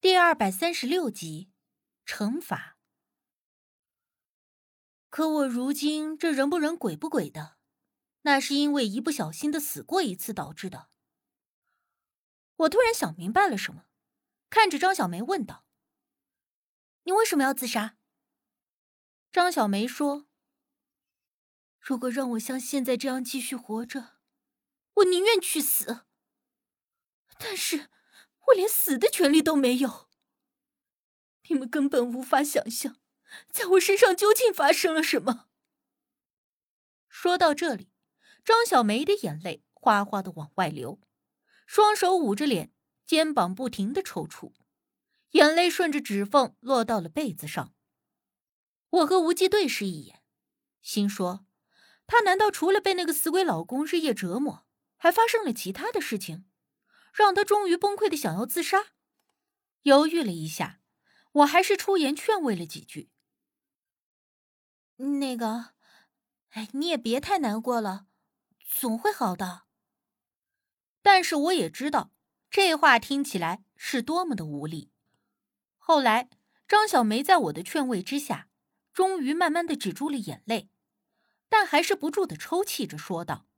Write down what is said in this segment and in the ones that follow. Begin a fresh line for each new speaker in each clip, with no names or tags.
第二百三十六集，惩罚。可我如今这人不人鬼不鬼的，那是因为一不小心的死过一次导致的。我突然想明白了什么，看着张小梅问道：“你为什么要自杀？”张小梅说：“如果让我像现在这样继续活着，我宁愿去死。但是……”我连死的权利都没有，你们根本无法想象，在我身上究竟发生了什么。说到这里，张小梅的眼泪哗哗的往外流，双手捂着脸，肩膀不停的抽搐，眼泪顺着指缝落到了被子上。我和无忌对视一眼，心说：她难道除了被那个死鬼老公日夜折磨，还发生了其他的事情？让他终于崩溃的想要自杀，犹豫了一下，我还是出言劝慰了几句。那个，哎，你也别太难过了，总会好的。但是我也知道这话听起来是多么的无力。后来，张小梅在我的劝慰之下，终于慢慢的止住了眼泪，但还是不住的抽泣着说道。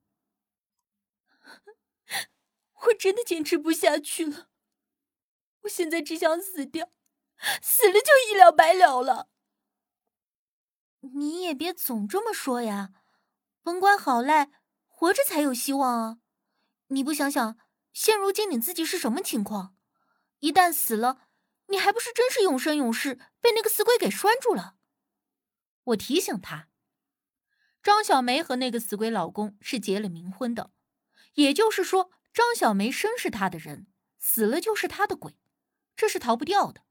我真的坚持不下去了，我现在只想死掉，死了就一了百了了。你也别总这么说呀，甭管好赖，活着才有希望啊！你不想想，现如今你自己是什么情况？一旦死了，你还不是真是永生永世被那个死鬼给拴住了？我提醒他，张小梅和那个死鬼老公是结了冥婚的，也就是说。张小梅生是他的人，死了就是他的鬼，这是逃不掉的。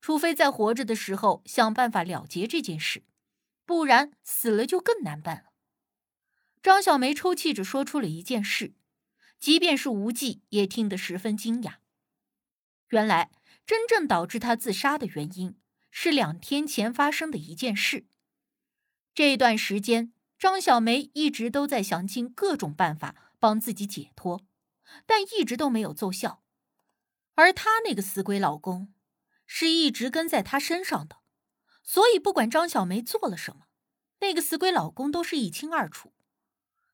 除非在活着的时候想办法了结这件事，不然死了就更难办了。张小梅抽泣着说出了一件事，即便是无忌也听得十分惊讶。原来，真正导致他自杀的原因是两天前发生的一件事。这段时间，张小梅一直都在想尽各种办法。帮自己解脱，但一直都没有奏效。而她那个死鬼老公，是一直跟在她身上的，所以不管张小梅做了什么，那个死鬼老公都是一清二楚。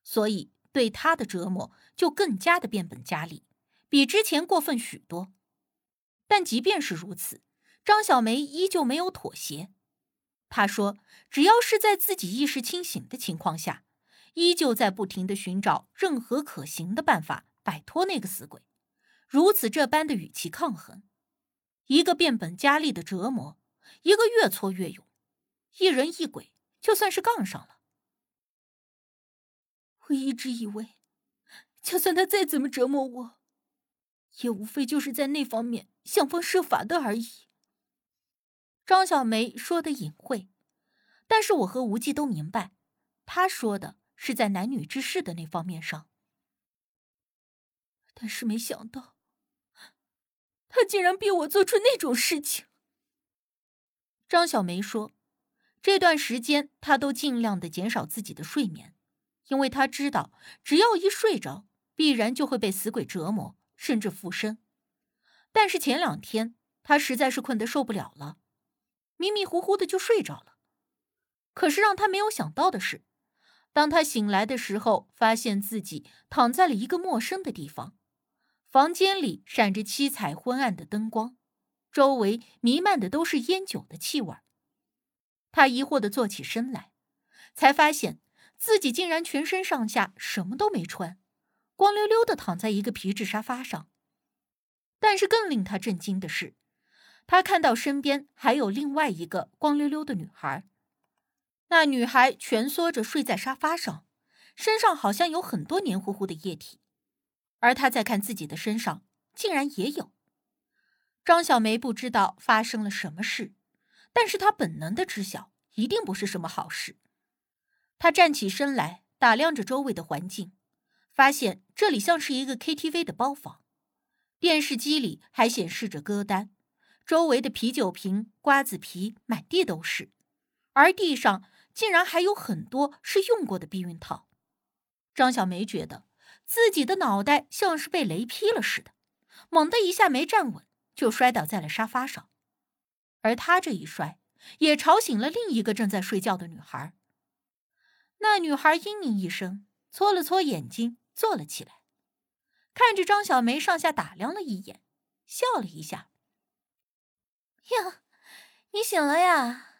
所以对她的折磨就更加的变本加厉，比之前过分许多。但即便是如此，张小梅依旧没有妥协。她说：“只要是在自己意识清醒的情况下。”依旧在不停的寻找任何可行的办法摆脱那个死鬼，如此这般的与其抗衡，一个变本加厉的折磨，一个越挫越勇，一人一鬼就算是杠上了。我一直以为，就算他再怎么折磨我，也无非就是在那方面想方设法的而已。张小梅说的隐晦，但是我和无忌都明白，他说的。是在男女之事的那方面上，但是没想到，他竟然逼我做出那种事情。张小梅说：“这段时间，她都尽量的减少自己的睡眠，因为她知道，只要一睡着，必然就会被死鬼折磨，甚至附身。但是前两天，她实在是困得受不了了，迷迷糊糊的就睡着了。可是让她没有想到的是。”当他醒来的时候，发现自己躺在了一个陌生的地方，房间里闪着七彩昏暗的灯光，周围弥漫的都是烟酒的气味。他疑惑的坐起身来，才发现自己竟然全身上下什么都没穿，光溜溜的躺在一个皮质沙发上。但是更令他震惊的是，他看到身边还有另外一个光溜溜的女孩。那女孩蜷缩着睡在沙发上，身上好像有很多黏糊糊的液体，而她在看自己的身上，竟然也有。张小梅不知道发生了什么事，但是她本能的知晓，一定不是什么好事。她站起身来，打量着周围的环境，发现这里像是一个 KTV 的包房，电视机里还显示着歌单，周围的啤酒瓶、瓜子皮满地都是，而地上。竟然还有很多是用过的避孕套，张小梅觉得自己的脑袋像是被雷劈了似的，猛地一下没站稳，
就摔倒在了沙发上，而她这一摔也吵醒了另一个正在睡觉的女孩。那女孩嘤咛一声，搓了搓眼睛，坐了起来，看着张小梅上下打量了一眼，笑了一下：“
呀，你醒了呀？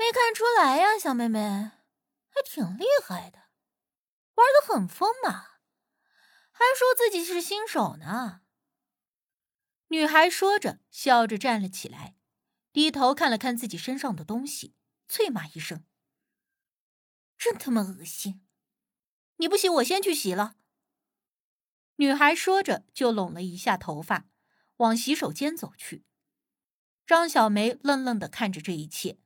没看出来呀，小妹妹，还挺厉害的，玩的很疯嘛，还说自己是新手呢。”
女孩说着，笑着站了起来，低头看了看自己身上的东西，啐骂一声。
真他妈恶心！你不洗，我先去洗了。
女孩说着，就拢了一下头发，往洗手间走去。张小梅愣愣的看着这一切，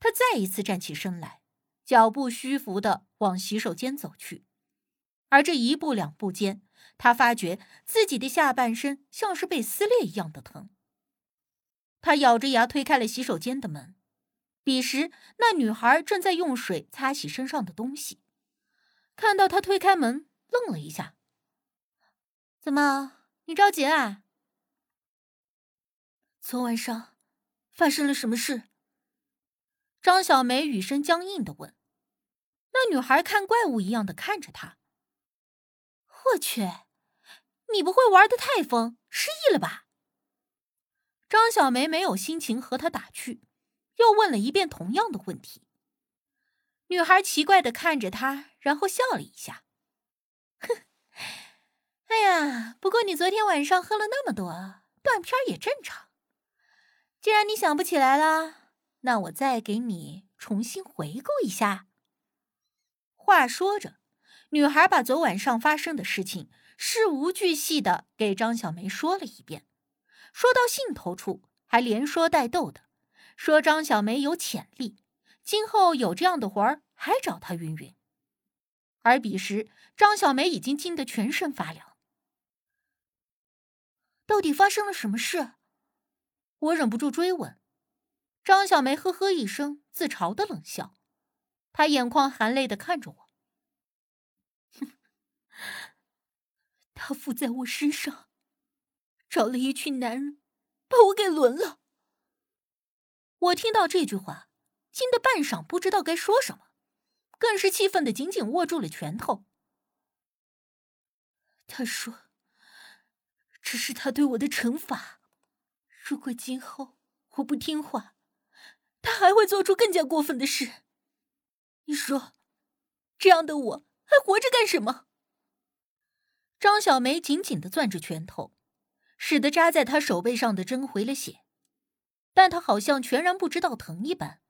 他再一次站起身来，脚步虚浮的往洗手间走去。而这一步两步间，他发觉自己的下半身像是被撕裂一样的疼。他咬着牙推开了洗手间的门。彼时，那女孩正在用水擦洗身上的东西，看到他推开门，愣了一下。
“怎么，你着急啊？”昨晚上发生了什么事？
张小梅语声僵硬的问。那女孩看怪物一样的看着他。
“我去，你不会玩的太疯，失忆了吧？”
张小梅没有心情和他打趣。又问了一遍同样的问题。女孩奇怪的看着他，然后笑了一下：“
哼，哎呀，不过你昨天晚上喝了那么多，断片也正常。既然你想不起来了，那我再给你重新回顾一下。”
话说着，女孩把昨晚上发生的事情事无巨细的给张小梅说了一遍，说到兴头处，还连说带逗的。说张小梅有潜力，今后有这样的活儿还找她云云。而彼时，张小梅已经惊得全身发凉。
到底发生了什么事？
我忍不住追问。张小梅呵呵一声，自嘲的冷笑，她眼眶含泪的看着我。
哼，他附在我身上，找了一群男人，把我给轮了。
我听到这句话，惊得半晌不知道该说什么，更是气愤的紧紧握住了拳头。
他说：“这是他对我的惩罚，如果今后我不听话，他还会做出更加过分的事。你说，这样的我还活着干什么？”
张小梅紧紧的攥着拳头，使得扎在他手背上的针回了血。但他好像全然不知道疼一般。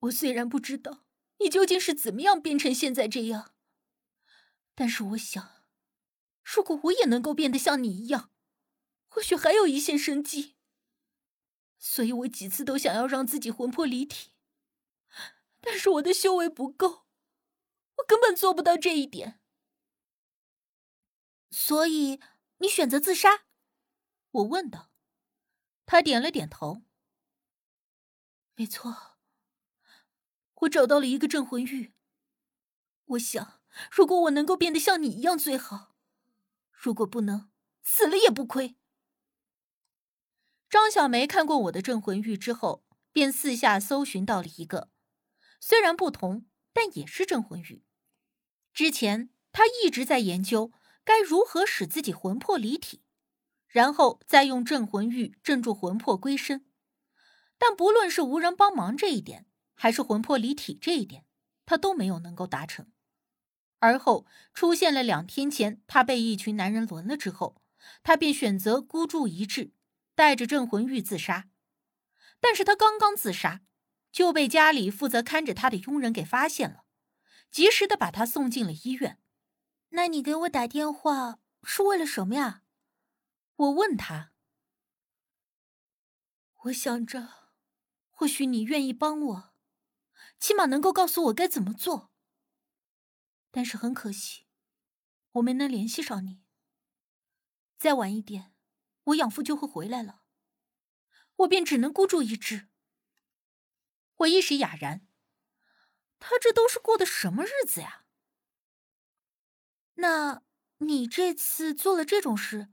我虽然不知道你究竟是怎么样变成现在这样，但是我想，如果我也能够变得像你一样，或许还有一线生机。所以我几次都想要让自己魂魄离体，但是我的修为不够，我根本做不到这一点。
所以。你选择自杀？我问道。他点了点头。
没错，我找到了一个镇魂玉。我想，如果我能够变得像你一样最好；如果不能，死了也不亏。
张小梅看过我的镇魂玉之后，便四下搜寻到了一个，虽然不同，但也是镇魂玉。之前她一直在研究。该如何使自己魂魄离体，然后再用镇魂玉镇住魂魄归身？但不论是无人帮忙这一点，还是魂魄离体这一点，他都没有能够达成。而后出现了两天前他被一群男人轮了之后，他便选择孤注一掷，带着镇魂玉自杀。但是他刚刚自杀，就被家里负责看着他的佣人给发现了，及时的把他送进了医院。
那你给我打电话是为了什么呀？
我问他。
我想着，或许你愿意帮我，起码能够告诉我该怎么做。但是很可惜，我没能联系上你。再晚一点，我养父就会回来了，我便只能孤注一掷。
我一时哑然，他这都是过的什么日子呀？
那你这次做了这种事，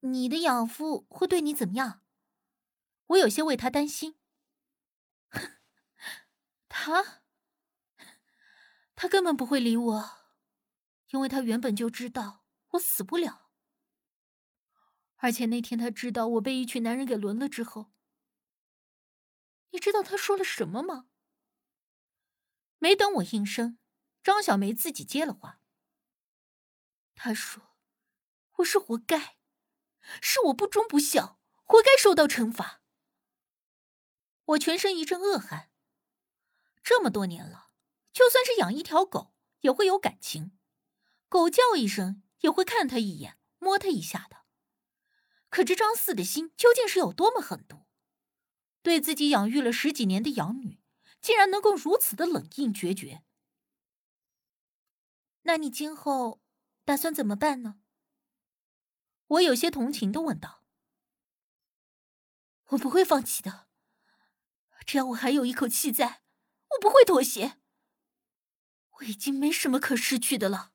你的养父会对你怎么样？
我有些为他担心。
他，他根本不会理我，因为他原本就知道我死不了。而且那天他知道我被一群男人给轮了之后，你知道他说了什么吗？
没等我应声，张小梅自己接了话。
他说：“我是活该，是我不忠不孝，活该受到惩罚。”
我全身一阵恶寒。这么多年了，就算是养一条狗，也会有感情，狗叫一声也会看他一眼，摸他一下的。可这张四的心究竟是有多么狠毒？对自己养育了十几年的养女，竟然能够如此的冷硬决绝。
那你今后打算怎么办呢？
我有些同情的问道。
我不会放弃的，只要我还有一口气在，我不会妥协。我已经没什么可失去的了。